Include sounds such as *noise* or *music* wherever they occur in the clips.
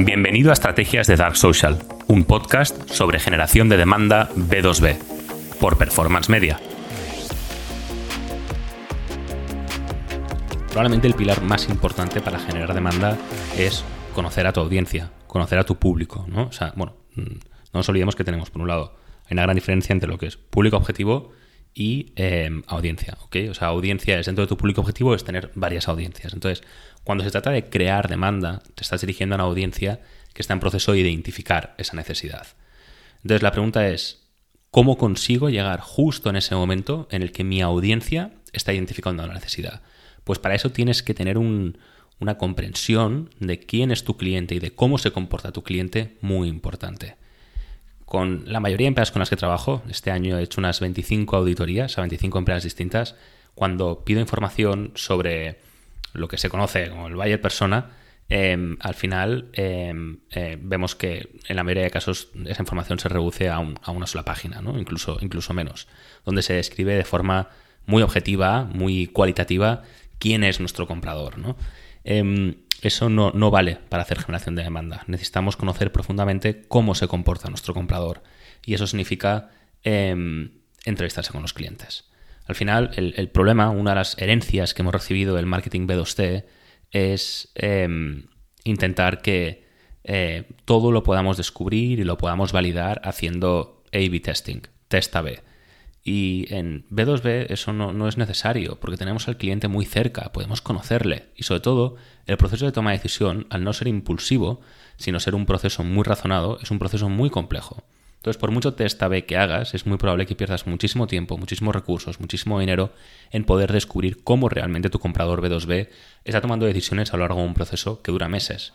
Bienvenido a Estrategias de Dark Social, un podcast sobre generación de demanda B2B, por Performance Media. Probablemente el pilar más importante para generar demanda es conocer a tu audiencia, conocer a tu público, ¿no? O sea, bueno, mm, no nos olvidemos que tenemos, por un lado, hay una gran diferencia entre lo que es público objetivo y em, audiencia, ¿ok? O sea, audiencia dentro de tu público objetivo es tener varias audiencias. Entonces, cuando se trata de crear demanda, te estás dirigiendo a una audiencia que está en proceso de identificar esa necesidad. Entonces la pregunta es, ¿cómo consigo llegar justo en ese momento en el que mi audiencia está identificando la necesidad? Pues para eso tienes que tener una comprensión de quién es tu cliente y de cómo se comporta tu cliente muy importante. Con la mayoría de empresas con las que trabajo, este año he hecho unas 25 auditorías a 25 empresas distintas, cuando pido información sobre lo que se conoce como el buyer persona, em, al final em, eh, vemos que en la mayoría de casos esa información se reduce a, una sola página, ¿no? incluso, incluso menos, donde se describe de forma muy objetiva, muy cualitativa, quién es nuestro comprador. ¿no? Em, eso no, no, vale para hacer generación de demanda. Necesitamos conocer profundamente cómo se comporta nuestro comprador. Y eso significa entrevistarse con los clientes. Al final, el, problema, una de las herencias que hemos recibido del marketing B2C es em, intentar que eh, todo lo podamos descubrir y lo podamos validar haciendo A-B testing, test A-B. Y en B2B eso no, es necesario, porque tenemos al cliente muy cerca, podemos conocerle. Y sobre todo, el proceso de toma de decisión, al no ser impulsivo, sino ser un proceso muy razonado, es un proceso muy complejo. Entonces, por mucho test A-B que hagas, es muy probable que pierdas muchísimo tiempo, muchísimos recursos, muchísimo dinero en poder descubrir cómo realmente tu comprador B2B está tomando decisiones a lo largo de un proceso que dura meses,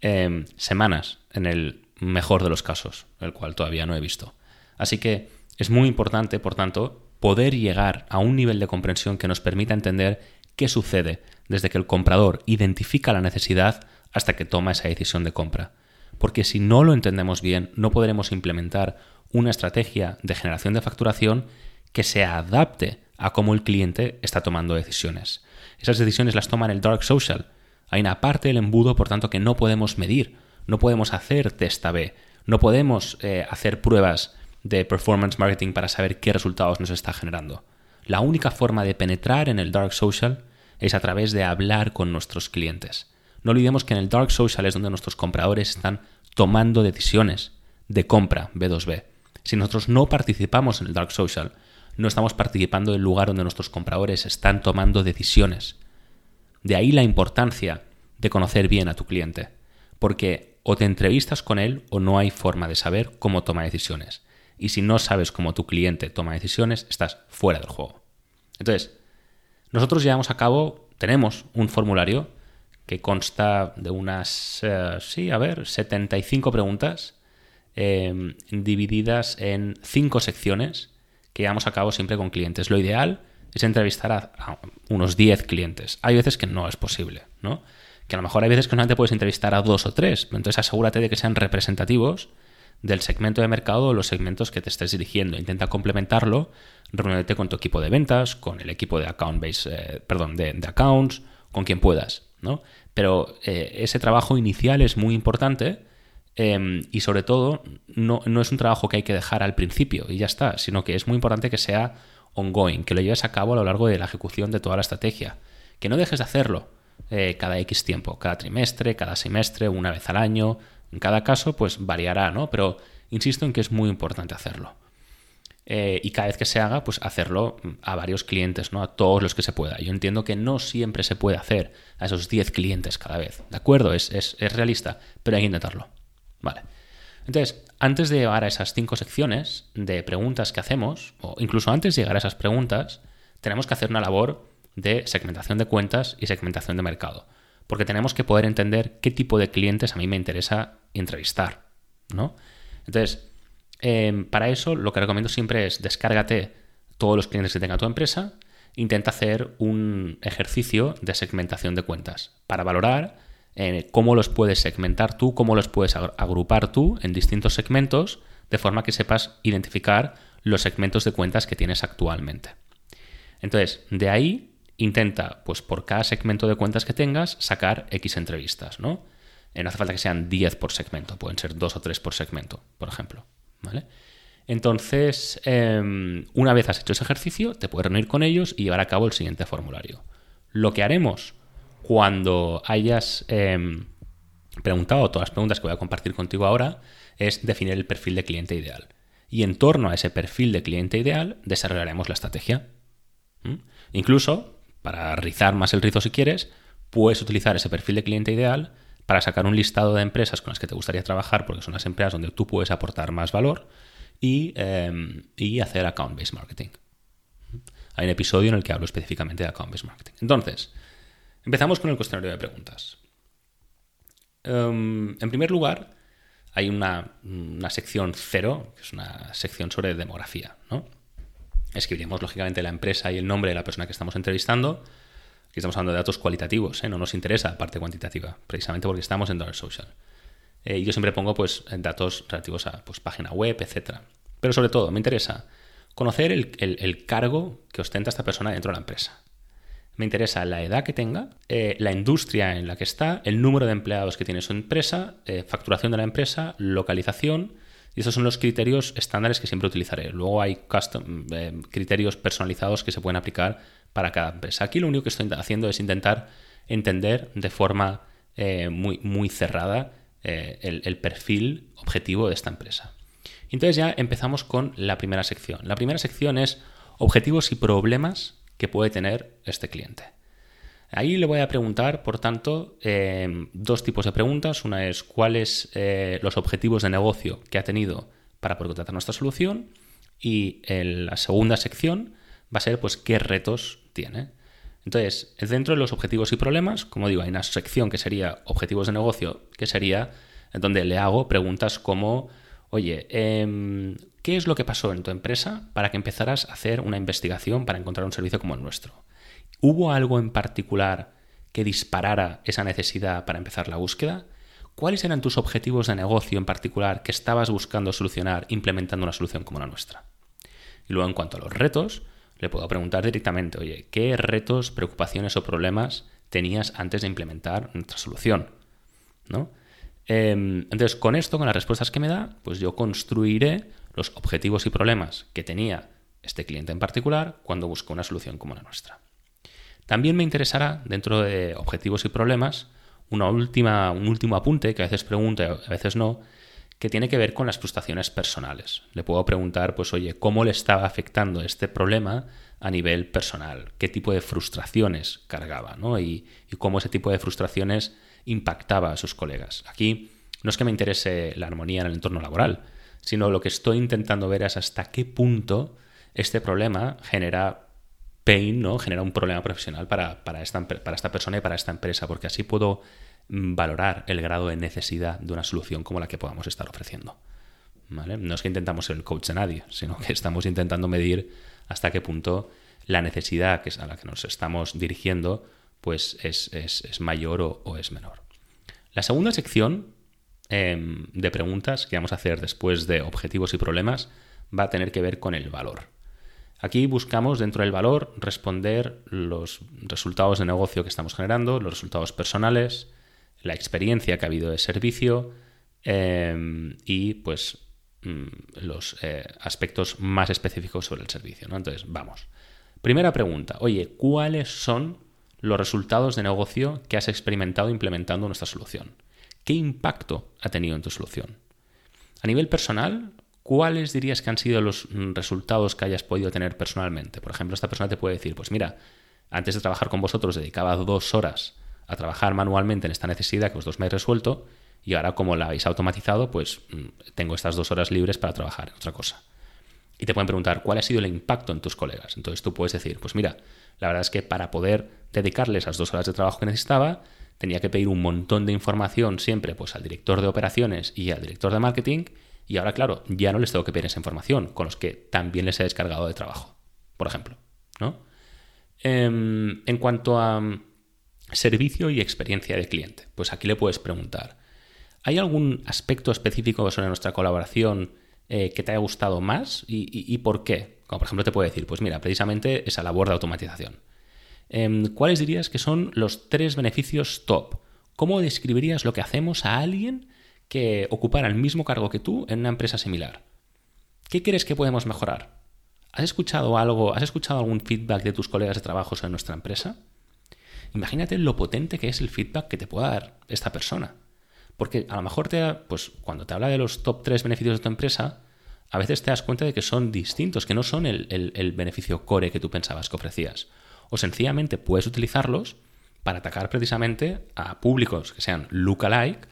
em, semanas, en el mejor de los casos, el cual todavía no he visto. Así que es muy importante, por tanto, poder llegar a un nivel de comprensión que nos permita entender qué sucede desde que el comprador identifica la necesidad hasta que toma esa decisión de compra porque si no lo entendemos bien, no podremos implementar una estrategia de generación de facturación que se adapte a cómo el cliente está tomando decisiones. Esas decisiones las toma en el dark social. Hay una parte del embudo, por tanto, que no podemos medir, no podemos hacer test A-B, no podemos eh, hacer pruebas de performance marketing para saber qué resultados nos está generando. La única forma de penetrar en el dark social es a través de hablar con nuestros clientes. No olvidemos que en el dark social es donde nuestros compradores están tomando decisiones de compra B2B. Si nosotros no participamos en el dark social, no estamos participando en el lugar donde nuestros compradores están tomando decisiones. De ahí la importancia de conocer bien a tu cliente, porque o te entrevistas con él o no hay forma de saber cómo toma decisiones. Y si no sabes cómo tu cliente toma decisiones, estás fuera del juego. Entonces, nosotros llevamos a cabo, tenemos un formulario que consta de unas, eh, sí, a ver, 75 preguntas em, divididas en cinco secciones que llevamos a cabo siempre con clientes. Lo ideal es entrevistar a, unos 10 clientes. Hay veces que no es posible, ¿no? Que a lo mejor hay veces que solamente puedes entrevistar a dos o tres, entonces asegúrate de que sean representativos del segmento de mercado o los segmentos que te estés dirigiendo. Intenta complementarlo reuniéndote con tu equipo de ventas, con el equipo de account base, eh, perdón, de, de accounts, con quien puedas. ¿No? Pero eh, ese trabajo inicial es muy importante em, y sobre todo no, es un trabajo que hay que dejar al principio y ya está, sino que es muy importante que sea ongoing, que lo lleves a cabo a lo largo de la ejecución de toda la estrategia, que no dejes de hacerlo eh, cada X tiempo, cada trimestre, cada semestre, una vez al año, en cada caso pues variará, ¿no? Pero insisto en que es muy importante hacerlo. Eh, y cada vez que se haga, pues hacerlo a varios clientes, ¿no? A todos los que se pueda. Yo entiendo que no siempre se puede hacer a esos 10 clientes cada vez, ¿de acuerdo? Es, realista, pero hay que intentarlo. Vale. Entonces, antes de llegar a esas cinco secciones de preguntas que hacemos, o incluso antes de llegar a esas preguntas, tenemos que hacer una labor de segmentación de cuentas y segmentación de mercado. Porque tenemos que poder entender qué tipo de clientes a mí me interesa entrevistar, ¿no? Entonces, Em, para eso lo que recomiendo siempre es descárgate todos los clientes que tenga tu empresa, intenta hacer un ejercicio de segmentación de cuentas para valorar eh, cómo los puedes segmentar tú, cómo los puedes agrupar tú en distintos segmentos, de forma que sepas identificar los segmentos de cuentas que tienes actualmente. Entonces, de ahí intenta, pues por cada segmento de cuentas que tengas, sacar X entrevistas, ¿no? Eh, no hace falta que sean 10 por segmento, pueden ser 2 o 3 por segmento, por ejemplo. ¿Vale? Entonces, em, una vez has hecho ese ejercicio, te puedes reunir con ellos y llevar a cabo el siguiente formulario. Lo que haremos cuando hayas em, preguntado todas las preguntas que voy a compartir contigo ahora es definir el perfil de cliente ideal. Y en torno a ese perfil de cliente ideal desarrollaremos la estrategia. Incluso, para rizar más el rizo si quieres, puedes utilizar ese perfil de cliente ideal para sacar un listado de empresas con las que te gustaría trabajar, porque son las empresas donde tú puedes aportar más valor, y, em, hacer account-based marketing. Hay un episodio en el que hablo específicamente de account-based marketing. Entonces, empezamos con el cuestionario de preguntas. Em, en primer lugar, hay una, sección cero, que es una sección sobre demografía. ¿no? Escribiremos, lógicamente, la empresa y el nombre de la persona que estamos entrevistando. Aquí estamos hablando de datos cualitativos, ¿eh? no nos interesa la parte cuantitativa, precisamente porque estamos en Dark Social. Eh, yo siempre pongo pues, datos relativos a pues, página web, etc. Pero sobre todo, me interesa conocer el cargo que ostenta esta persona dentro de la empresa me interesa la edad que tenga, eh, la industria en la que está, el número de empleados que tiene su empresa, facturación de la empresa, localización. Y esos son los criterios estándares que siempre utilizaré. Luego hay criterios personalizados que se pueden aplicar para cada empresa. Aquí lo único que estoy haciendo es intentar entender de forma muy, muy cerrada el, el perfil objetivo de esta empresa. Entonces ya empezamos con la primera sección. La primera sección es objetivos y problemas que puede tener este cliente. Ahí le voy a preguntar, por tanto, em, dos tipos de preguntas. Una es cuáles eh, los objetivos de negocio que ha tenido para poder contratar nuestra solución. Y en la segunda sección va a ser pues qué retos Entonces, dentro de los objetivos y problemas, como digo, hay una sección que sería objetivos de negocio, que sería donde le hago preguntas como, oye, eh, ¿Qué es lo que pasó en tu empresa para que empezaras a hacer una investigación para encontrar un servicio como el nuestro? ¿Hubo algo en particular que disparara esa necesidad para empezar la búsqueda? ¿Cuáles eran tus objetivos de negocio en particular que estabas buscando solucionar implementando una solución como la nuestra? Y luego en cuanto a los retos, le puedo preguntar directamente, oye, ¿qué retos, preocupaciones o problemas tenías antes de implementar nuestra solución? ¿No? Em, entonces, con esto, con las respuestas que me da, pues yo construiré los objetivos y problemas que tenía este cliente en particular cuando buscó una solución como la nuestra. También me interesará, dentro de objetivos y problemas, una última, un último apunte que a veces pregunto y a veces no, que tiene que ver con las frustraciones personales. Le puedo preguntar, pues, oye, ¿cómo le estaba afectando este problema a nivel personal? ¿Qué tipo de frustraciones cargaba? Y, y cómo ese tipo de frustraciones impactaba a sus colegas. Aquí no es que me interese la armonía en el entorno laboral, sino lo que estoy intentando ver es hasta qué punto este problema genera pain, ¿no? Genera un problema profesional para, esta, para esta persona y para esta empresa, porque así puedo valorar el grado de necesidad de una solución como la que podamos estar ofreciendo. No es que intentamos ser el coach de nadie, sino que estamos intentando medir hasta qué punto la necesidad que es a la que nos estamos dirigiendo pues es, mayor o, o, es menor. La segunda sección Em, de preguntas que vamos a hacer después de objetivos y problemas va a tener que ver con el valor. Aquí buscamos dentro del valor responder los resultados de negocio que estamos generando, los resultados personales, la experiencia que ha habido de servicio em, y pues mm, los eh, aspectos más específicos sobre el servicio. Entonces, vamos. Primera pregunta, oye, ¿cuáles son los resultados de negocio que has experimentado implementando nuestra solución? ¿Qué impacto ha tenido en tu solución? A nivel personal, ¿cuáles dirías que han sido los mm, resultados que hayas podido tener personalmente? Por ejemplo, esta persona te puede decir, pues mira, antes de trabajar con vosotros dedicaba dos horas a trabajar manualmente en esta necesidad que vosotros me habéis resuelto y ahora como la habéis automatizado, pues mm, tengo estas dos horas libres para trabajar en otra cosa. Y te pueden preguntar cuál ha sido el impacto en tus colegas. Entonces tú puedes decir, pues mira, la verdad es que para poder dedicarles esas dos horas de trabajo que necesitaba, tenía que pedir un montón de información siempre pues, al director de operaciones y al director de marketing. Y ahora, claro, ya no les tengo que pedir esa información, con los que también les he descargado de trabajo, por ejemplo. ¿no? Em, en cuanto a servicio y experiencia de cliente, pues aquí le puedes preguntar, ¿hay algún aspecto específico sobre nuestra colaboración eh, que te haya gustado más y, por qué? Como por ejemplo te puede decir, pues mira, precisamente esa labor de automatización. Em, ¿Cuáles dirías que son los tres beneficios top? ¿Cómo describirías lo que hacemos a alguien que ocupara el mismo cargo que tú en una empresa similar? ¿Qué crees que podemos mejorar? ¿Has escuchado algo, has escuchado algún feedback de tus colegas de trabajo sobre nuestra empresa? Imagínate lo potente que es el feedback que te pueda dar esta persona. Porque a lo mejor te pues cuando te habla de los top 3 beneficios de tu empresa, a veces te das cuenta de que son distintos, que no son el, beneficio core que tú pensabas que ofrecías. O sencillamente puedes utilizarlos para atacar precisamente a públicos que sean lookalike,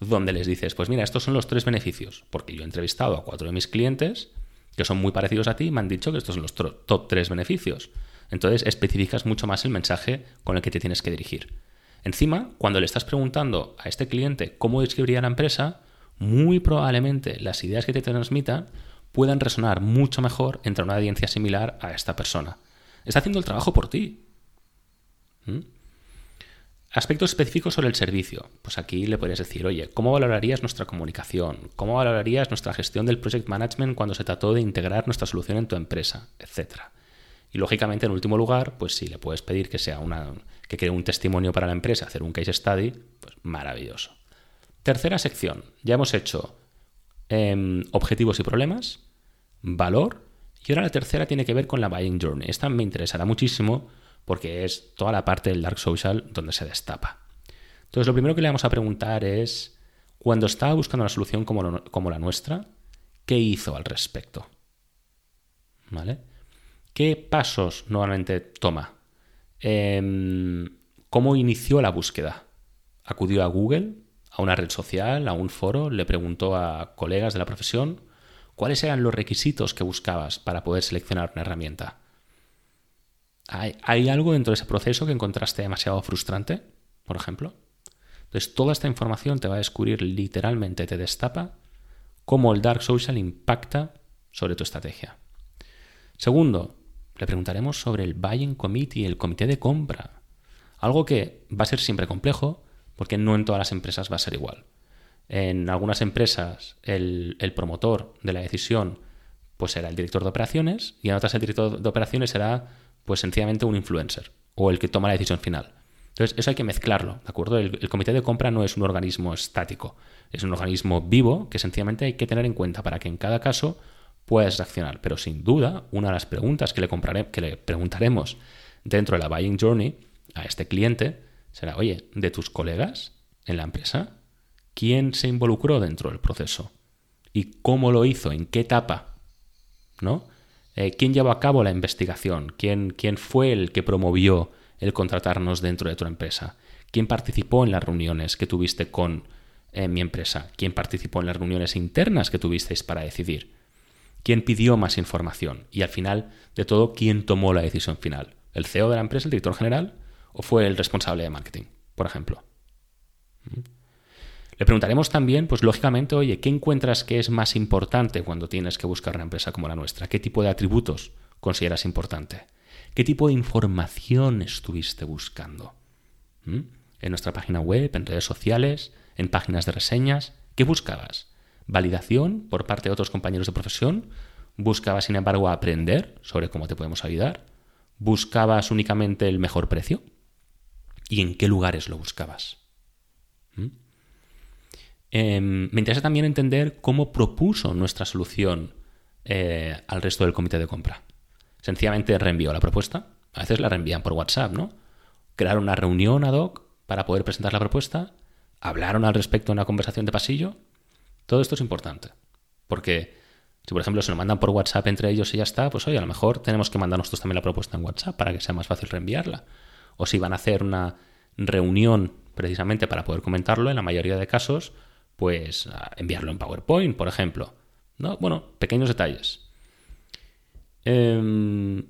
donde les dices, pues mira, estos son los tres beneficios, porque yo he entrevistado a cuatro de mis clientes que son muy parecidos a ti y me han dicho que estos son los top tres beneficios. Entonces especificas mucho más el mensaje con el que te tienes que dirigir. Encima, cuando le estás preguntando a este cliente cómo describiría la empresa, muy probablemente las ideas que te transmitan puedan resonar mucho mejor entre una audiencia similar a esta persona. Está haciendo el trabajo por ti. ¿Mm? Aspectos específicos sobre el servicio. Pues aquí le podrías decir, oye, ¿cómo valorarías nuestra comunicación? ¿Cómo valorarías nuestra gestión del project management cuando se trató de integrar nuestra solución en tu empresa? Etcétera. Y lógicamente, en último lugar, pues si le puedes pedir que sea una, que cree un testimonio para la empresa, hacer un case study, pues maravilloso. Tercera sección. Ya hemos hecho em, objetivos y problemas, valor, y ahora la tercera tiene que ver con la buying journey. Esta me interesará muchísimo porque es toda la parte del dark social donde se destapa. Entonces, lo primero que le vamos a preguntar es, cuando estaba buscando una solución como, como la nuestra, ¿qué hizo al respecto? ¿Vale? ¿Qué pasos normalmente toma? Em, ¿Cómo inició la búsqueda? ¿Acudió a Google, a una red social, a un foro? ¿Le preguntó a colegas de la profesión? ¿Cuáles eran los requisitos que buscabas para poder seleccionar una herramienta? ¿Hay, algo dentro de ese proceso que encontraste demasiado frustrante, por ejemplo? Entonces, toda esta información te va a descubrir literalmente, te destapa cómo el Dark Social impacta sobre tu estrategia. Segundo, le preguntaremos sobre el Buying Committee, el comité de compra. Algo que va a ser siempre complejo, porque no en todas las empresas va a ser igual. En algunas empresas, el, el promotor de la decisión pues será el director de operaciones y en otras el director de operaciones será pues sencillamente un influencer o el que toma la decisión final. Entonces, eso hay que mezclarlo, ¿de acuerdo? El, comité de compra no es un organismo estático, es un organismo vivo que sencillamente hay que tener en cuenta para que en cada caso puedas reaccionar. Pero sin duda, una de las preguntas que le, compraré, que le preguntaremos dentro de la buying journey a este cliente será, oye, de tus colegas en la empresa, ¿quién se involucró dentro del proceso? ¿Y cómo lo hizo? ¿En qué etapa? ¿No? Eh, ¿quién llevó a cabo la investigación? ¿Quién, ¿Quién fue el que promovió el contratarnos dentro de tu empresa? ¿Quién participó en las reuniones que tuviste con eh, mi empresa? ¿Quién participó en las reuniones internas que tuvisteis para decidir? ¿Quién pidió más información? Y al final de todo, ¿quién tomó la decisión final? ¿El CEO de la empresa, el director general? ¿O fue el responsable de marketing, por ejemplo? ¿Mm? Le preguntaremos también, pues lógicamente, oye, ¿qué encuentras que es más importante cuando tienes que buscar una empresa como la nuestra? ¿Qué tipo de atributos consideras importante? ¿Qué tipo de información estuviste buscando? ¿Mm? En nuestra página web, en redes sociales, en páginas de reseñas, ¿qué buscabas? ¿Validación por parte de otros compañeros de profesión? ¿Buscabas, sin embargo, aprender sobre cómo te podemos ayudar? ¿Buscabas únicamente el mejor precio? ¿Y en qué lugares lo buscabas? ¿Mm? Em, me interesa también entender cómo propuso nuestra solución eh, al resto del comité de compra. Sencillamente reenvió la propuesta. A veces la reenvían por WhatsApp, ¿no? Crearon una reunión ad hoc para poder presentar la propuesta. Hablaron al respecto en una conversación de pasillo. Todo esto es importante. Porque si, por ejemplo, se lo mandan por WhatsApp entre ellos y ya está, pues oye, a lo mejor tenemos que mandar nosotros también la propuesta en WhatsApp para que sea más fácil reenviarla. O si van a hacer una reunión precisamente para poder comentarlo, en la mayoría de casos, pues enviarlo en PowerPoint, por ejemplo. ¿No? Bueno, pequeños detalles. Em,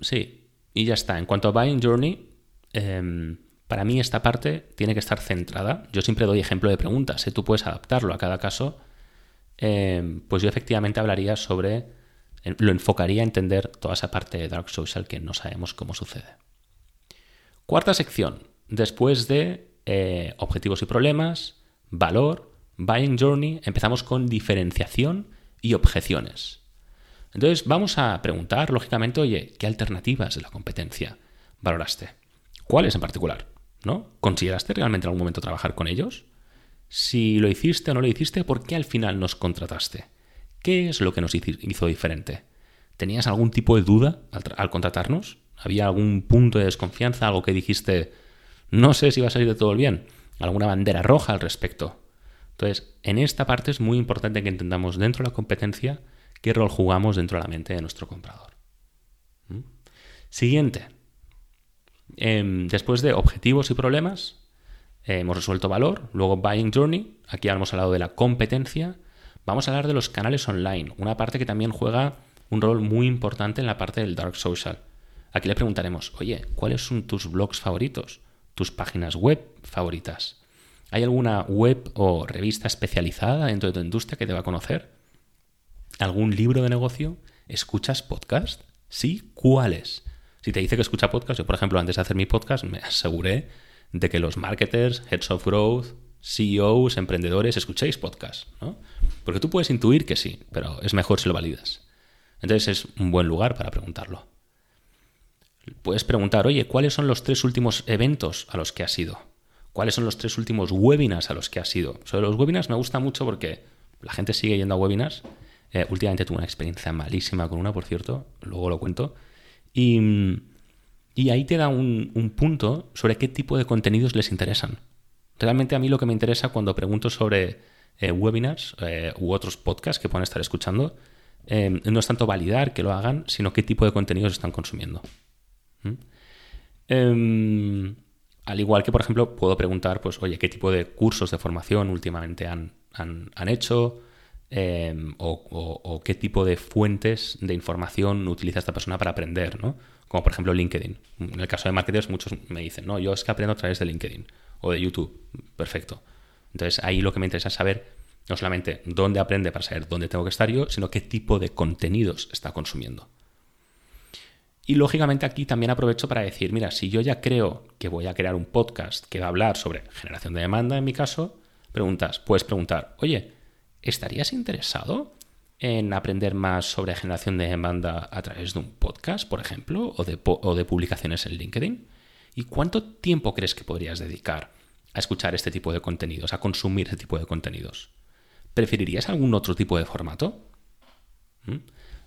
sí, y ya está. En cuanto a Buying Journey, em, para mí esta parte tiene que estar centrada. Yo siempre doy ejemplo de preguntas, ¿eh? tú puedes adaptarlo a cada caso. Em, pues yo efectivamente hablaría sobre, lo enfocaría a entender toda esa parte de Dark Social que no sabemos cómo sucede. Cuarta sección, después de eh, objetivos y problemas, valor, buying journey, empezamos con diferenciación y objeciones. Entonces vamos a preguntar, lógicamente, oye, ¿qué alternativas de la competencia valoraste? ¿Cuáles en particular? ¿No? ¿Consideraste realmente en algún momento trabajar con ellos? Si lo hiciste o no lo hiciste, ¿por qué al final nos contrataste? ¿Qué es lo que nos hizo diferente? ¿Tenías algún tipo de duda al, contratarnos? ¿Había algún punto de desconfianza? ¿Algo que dijiste, no sé si va a salir de todo el bien? ¿Alguna bandera roja al respecto? Entonces, en esta parte es muy importante que entendamos dentro de la competencia qué rol jugamos dentro de la mente de nuestro comprador. ¿Mm? Siguiente. Em, después de objetivos y problemas, eh, hemos resuelto valor, luego Buying Journey, aquí hemos hablado de la competencia, vamos a hablar de los canales online, una parte que también juega un rol muy importante en la parte del dark social. Aquí le preguntaremos, oye, ¿cuáles son tus blogs favoritos? ¿Tus páginas web favoritas? ¿Hay alguna web o revista especializada dentro de tu industria que te va a conocer? ¿Algún libro de negocio? ¿Escuchas podcast? Sí, ¿cuáles? Si te dice que escucha podcast, yo por ejemplo antes de hacer mi podcast me aseguré de que los marketers, heads of growth, CEOs, emprendedores, escuchéis podcast, ¿no? Porque tú puedes intuir que sí, pero es mejor si lo validas. Entonces es un buen lugar para preguntarlo. Puedes preguntar, oye, ¿cuáles son los tres últimos eventos a los que has ido? ¿Cuáles son los tres últimos webinars a los que has ido? Sobre los webinars me gusta mucho porque la gente sigue yendo a webinars. Eh, últimamente tuve una experiencia malísima con una, por cierto, luego lo cuento. Y, y ahí te da un, punto sobre qué tipo de contenidos les interesan. Realmente a mí lo que me interesa cuando pregunto sobre eh, webinars eh, u otros podcasts que puedan estar escuchando, eh, no es tanto validar que lo hagan, sino qué tipo de contenidos están consumiendo. ¿Mm? Em, al igual que, por ejemplo, puedo preguntar, pues, oye, ¿qué tipo de cursos de formación últimamente han, han, hecho? Em, o, qué tipo de fuentes de información utiliza esta persona para aprender, ¿no? como por ejemplo LinkedIn. En el caso de marketers, muchos me dicen, no, yo es que aprendo a través de LinkedIn o de YouTube. Perfecto. Entonces ahí lo que me interesa es saber no solamente dónde aprende para saber dónde tengo que estar yo, sino qué tipo de contenidos está consumiendo. Y lógicamente aquí también aprovecho para decir, mira, si yo ya creo que voy a crear un podcast que va a hablar sobre generación de demanda, en mi caso, preguntas, puedes preguntar, oye, ¿estarías interesado en aprender más sobre generación de demanda a través de un podcast, por ejemplo, o de, publicaciones en LinkedIn? ¿Y cuánto tiempo crees que podrías dedicar a escuchar este tipo de contenidos, a consumir este tipo de contenidos? ¿Preferirías algún otro tipo de formato? ¿Mm?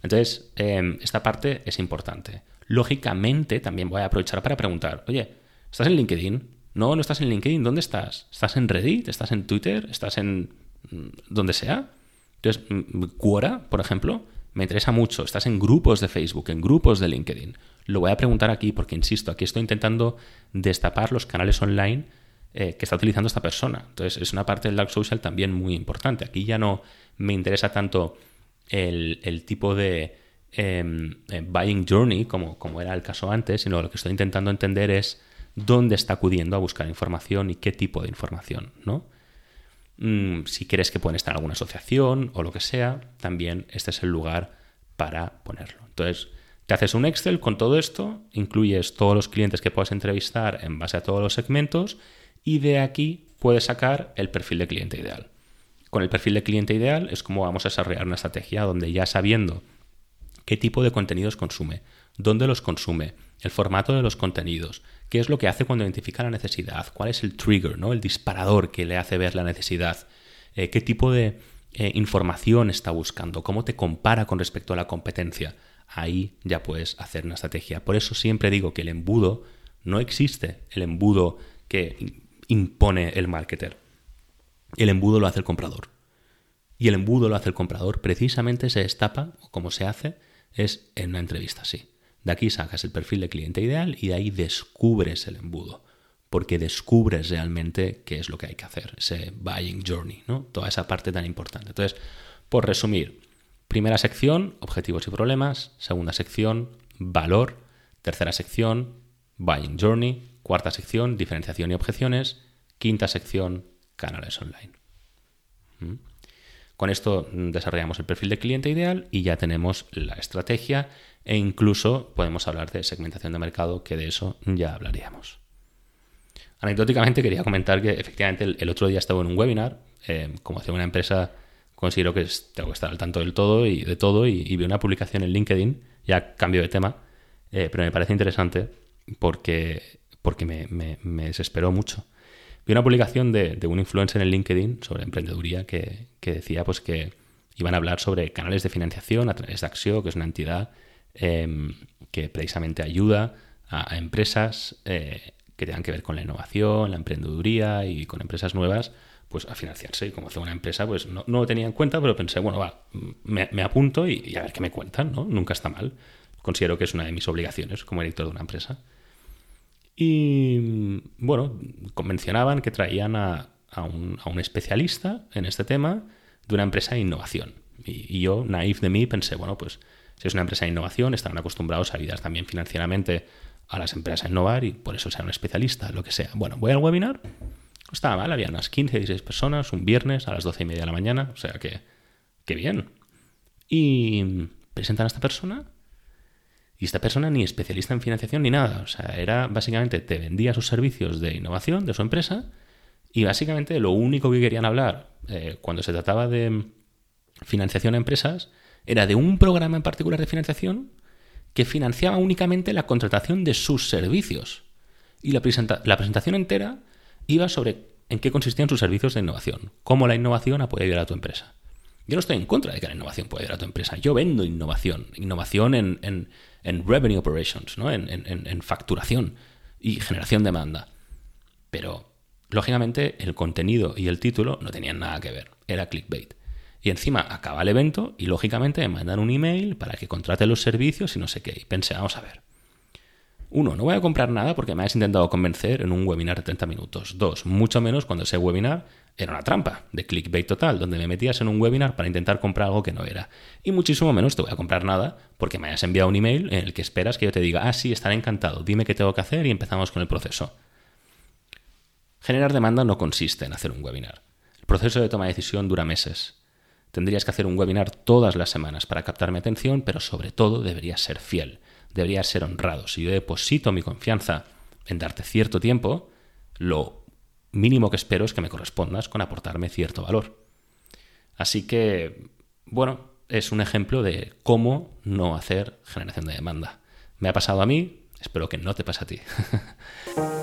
Entonces, em, esta parte es importante. Lógicamente, también voy a aprovechar para preguntar, oye, ¿estás en LinkedIn? No, no estás en LinkedIn, ¿dónde estás? ¿Estás en Reddit? ¿Estás en Twitter? ¿Estás en donde sea? Entonces, Quora, por ejemplo, me interesa mucho. Estás en grupos de Facebook, en grupos de LinkedIn. Lo voy a preguntar aquí porque, insisto, aquí estoy intentando destapar los canales online eh, que está utilizando esta persona. Entonces, es una parte del Dark Social también muy importante. Aquí ya no me interesa tanto el, tipo de em, eh, buying journey, como, como era el caso antes, sino lo que estoy intentando entender es dónde está acudiendo a buscar información y qué tipo de información, ¿no? Mm, si quieres que pueden estar en alguna asociación o lo que sea, también este es el lugar para ponerlo. Entonces, te haces un Excel con todo esto, incluyes todos los clientes que puedas entrevistar en base a todos los segmentos y de aquí puedes sacar el perfil de cliente ideal. Con el perfil de cliente ideal es como vamos a desarrollar una estrategia donde ya sabiendo qué tipo de contenidos consume, dónde los consume, el formato de los contenidos, qué es lo que hace cuando identifica la necesidad, cuál es el trigger, ¿no? el disparador que le hace ver la necesidad, eh, qué tipo de eh, información está buscando, cómo te compara con respecto a la competencia. Ahí ya puedes hacer una estrategia. Por eso siempre digo que el embudo no existe, el embudo que impone el marketer. El embudo lo hace el comprador. Y el embudo lo hace el comprador precisamente se destapa, o como se hace, es en una entrevista así. De aquí sacas el perfil de cliente ideal y de ahí descubres el embudo, porque descubres realmente qué es lo que hay que hacer, ese buying journey, ¿no? Toda esa parte tan importante. Entonces, por resumir, primera sección, objetivos y problemas, segunda sección, valor, tercera sección, buying journey, cuarta sección, diferenciación y objeciones, quinta sección, canales online. ¿Mm? Con esto desarrollamos el perfil de cliente ideal y ya tenemos la estrategia e incluso podemos hablar de segmentación de mercado, que de eso ya hablaríamos. Anecdóticamente quería comentar que efectivamente el, otro día estaba en un webinar, eh, como hace una empresa considero que tengo que estar al tanto del todo y de todo y, vi una publicación en LinkedIn, ya cambio de tema, eh, pero me parece interesante porque porque me, desesperó mucho. Vi una publicación de, un influencer en LinkedIn sobre emprendeduría que, decía pues que iban a hablar sobre canales de financiación a través de Axio, que es una entidad em, que precisamente ayuda a, empresas eh, que tengan que ver con la innovación, la emprendeduría y con empresas nuevas, pues a financiarse. Y como hace una empresa, pues no, lo tenía en cuenta, pero pensé, bueno, va, me, apunto y, a ver qué me cuentan, ¿no? Nunca está mal. Considero que es una de mis obligaciones como director de una empresa. Y bueno, convencionaban que traían a, un, especialista en este tema de una empresa de innovación. Y, y, yo, naif de mí, pensé, bueno, pues es una empresa de innovación, estarán acostumbrados a ayudar también financieramente a las empresas a innovar y por eso sea un especialista, lo que sea. Bueno, voy al webinar, estaba mal, había unas 15, 16 personas, un viernes a las 12 y media de la mañana, o sea que, qué bien. Y presentan a esta persona y esta persona ni especialista en financiación ni nada, o sea, era básicamente te vendía sus servicios de innovación de su empresa y básicamente lo único que querían hablar eh, cuando se trataba de financiación a empresas era de un programa en particular de financiación que financiaba únicamente la contratación de sus servicios. Y la, presentación entera iba sobre en qué consistían sus servicios de innovación, cómo la innovación puede ayudar a tu empresa. Yo no estoy en contra de que la innovación pueda ayudar a tu empresa. Yo vendo innovación, innovación en, en, revenue operations, ¿no? En, en, facturación y generación de demanda. Pero, lógicamente, el contenido y el título no tenían nada que ver. Era clickbait. Y encima acaba el evento y lógicamente me mandan un email para que contrate los servicios y no sé qué. Y pensé, vamos a ver. Uno, no voy a comprar nada porque me has intentado convencer en un webinar de 30 minutos. Dos, mucho menos cuando ese webinar era una trampa de clickbait total, donde me metías en un webinar para intentar comprar algo que no era. Y muchísimo menos te voy a comprar nada porque me hayas enviado un email en el que esperas que yo te diga, ah, sí, estaré encantado, dime qué tengo que hacer y empezamos con el proceso. Generar demanda no consiste en hacer un webinar. El proceso de toma de decisión dura meses. Tendrías que hacer un webinar todas las semanas para captar mi atención, pero sobre todo deberías ser fiel, deberías ser honrado. Si yo deposito mi confianza en darte cierto tiempo, lo mínimo que espero es que me correspondas con aportarme cierto valor. Así que, bueno, es un ejemplo de cómo no hacer generación de demanda. Me ha pasado a mí, espero que no te pase a ti. *laughs*